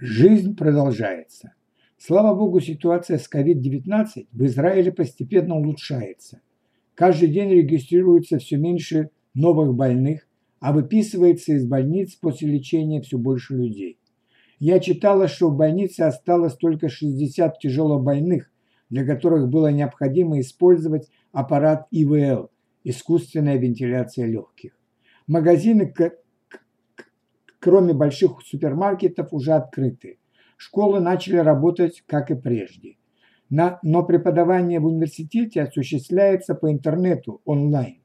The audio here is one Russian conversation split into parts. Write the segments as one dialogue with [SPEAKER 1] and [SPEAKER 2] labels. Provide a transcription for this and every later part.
[SPEAKER 1] Жизнь продолжается. Слава богу, ситуация с COVID-19 в Израиле постепенно улучшается. Каждый день регистрируется все меньше новых больных, а выписывается из больниц после лечения все больше людей. Я читала, что в больнице осталось только 60 тяжелобольных, для которых было необходимо использовать аппарат ИВЛ – искусственная вентиляция легких. Магазины кроме больших супермаркетов, уже открыты. Школы начали работать, как и прежде. Но преподавание в университете осуществляется по интернету, онлайн.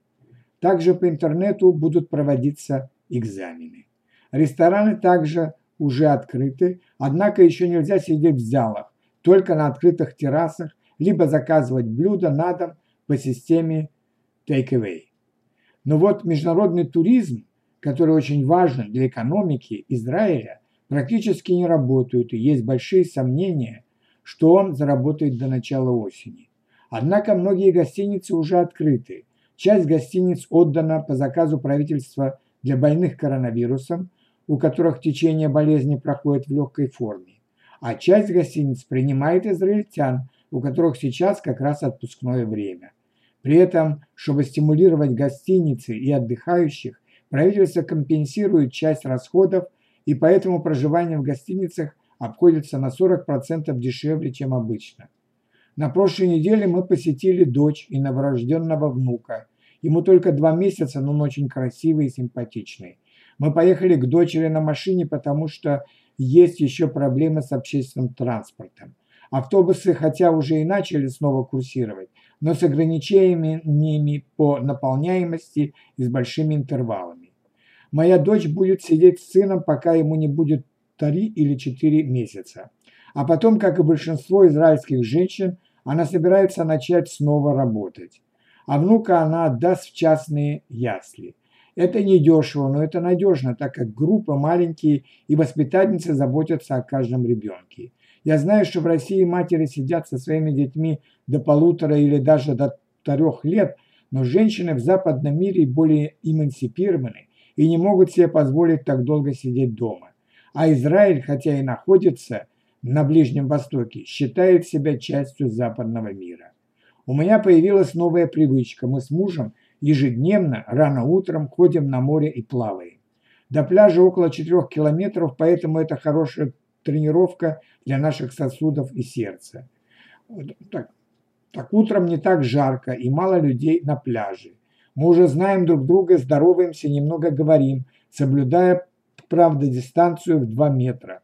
[SPEAKER 1] Также по интернету будут проводиться экзамены. Рестораны также уже открыты, однако еще нельзя сидеть в залах, только на открытых террасах, либо заказывать блюда на дом по системе take-away. Но вот международный туризм которые очень важны для экономики Израиля, практически не работают и есть большие сомнения, что он заработает до начала осени. Однако многие гостиницы уже открыты. Часть гостиниц отдана по заказу правительства для больных коронавирусом, у которых течение болезни проходит в легкой форме. А часть гостиниц принимает израильтян, у которых сейчас как раз отпускное время. При этом, чтобы стимулировать гостиницы и отдыхающих, Правительство компенсирует часть расходов, и поэтому проживание в гостиницах обходится на 40% дешевле, чем обычно. На прошлой неделе мы посетили дочь и новорожденного внука. Ему только два месяца, но он очень красивый и симпатичный. Мы поехали к дочери на машине, потому что есть еще проблемы с общественным транспортом. Автобусы, хотя уже и начали снова курсировать, но с ограничениями по наполняемости и с большими интервалами. Моя дочь будет сидеть с сыном, пока ему не будет 3 или 4 месяца. А потом, как и большинство израильских женщин, она собирается начать снова работать. А внука она отдаст в частные ясли. Это не дешево, но это надежно, так как группы маленькие и воспитательницы заботятся о каждом ребенке. Я знаю, что в России матери сидят со своими детьми до полутора или даже до трех лет, но женщины в западном мире более эмансипированы и не могут себе позволить так долго сидеть дома. А Израиль, хотя и находится на Ближнем Востоке, считает себя частью западного мира. У меня появилась новая привычка. Мы с мужем ежедневно, рано утром ходим на море и плаваем. До пляжа около 4 километров, поэтому это хорошая тренировка для наших сосудов и сердца. Так, так утром не так жарко и мало людей на пляже. Мы уже знаем друг друга, здороваемся, немного говорим, соблюдая, правда, дистанцию в 2 метра.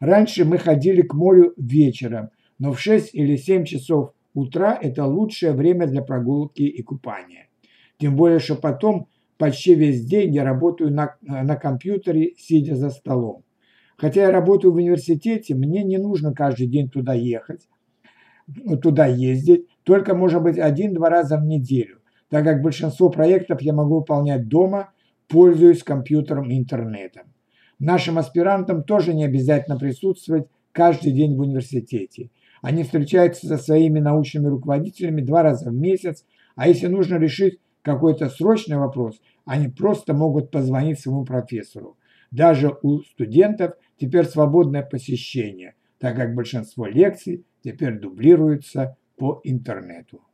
[SPEAKER 1] Раньше мы ходили к морю вечером, но в 6 или 7 часов утра это лучшее время для прогулки и купания. Тем более, что потом почти весь день я работаю на, на компьютере, сидя за столом. Хотя я работаю в университете, мне не нужно каждый день туда ехать, туда ездить, только, может быть, один-два раза в неделю, так как большинство проектов я могу выполнять дома, пользуясь компьютером и интернетом. Нашим аспирантам тоже не обязательно присутствовать каждый день в университете. Они встречаются со своими научными руководителями два раза в месяц, а если нужно решить какой-то срочный вопрос, они просто могут позвонить своему профессору. Даже у студентов теперь свободное посещение, так как большинство лекций теперь дублируются по интернету.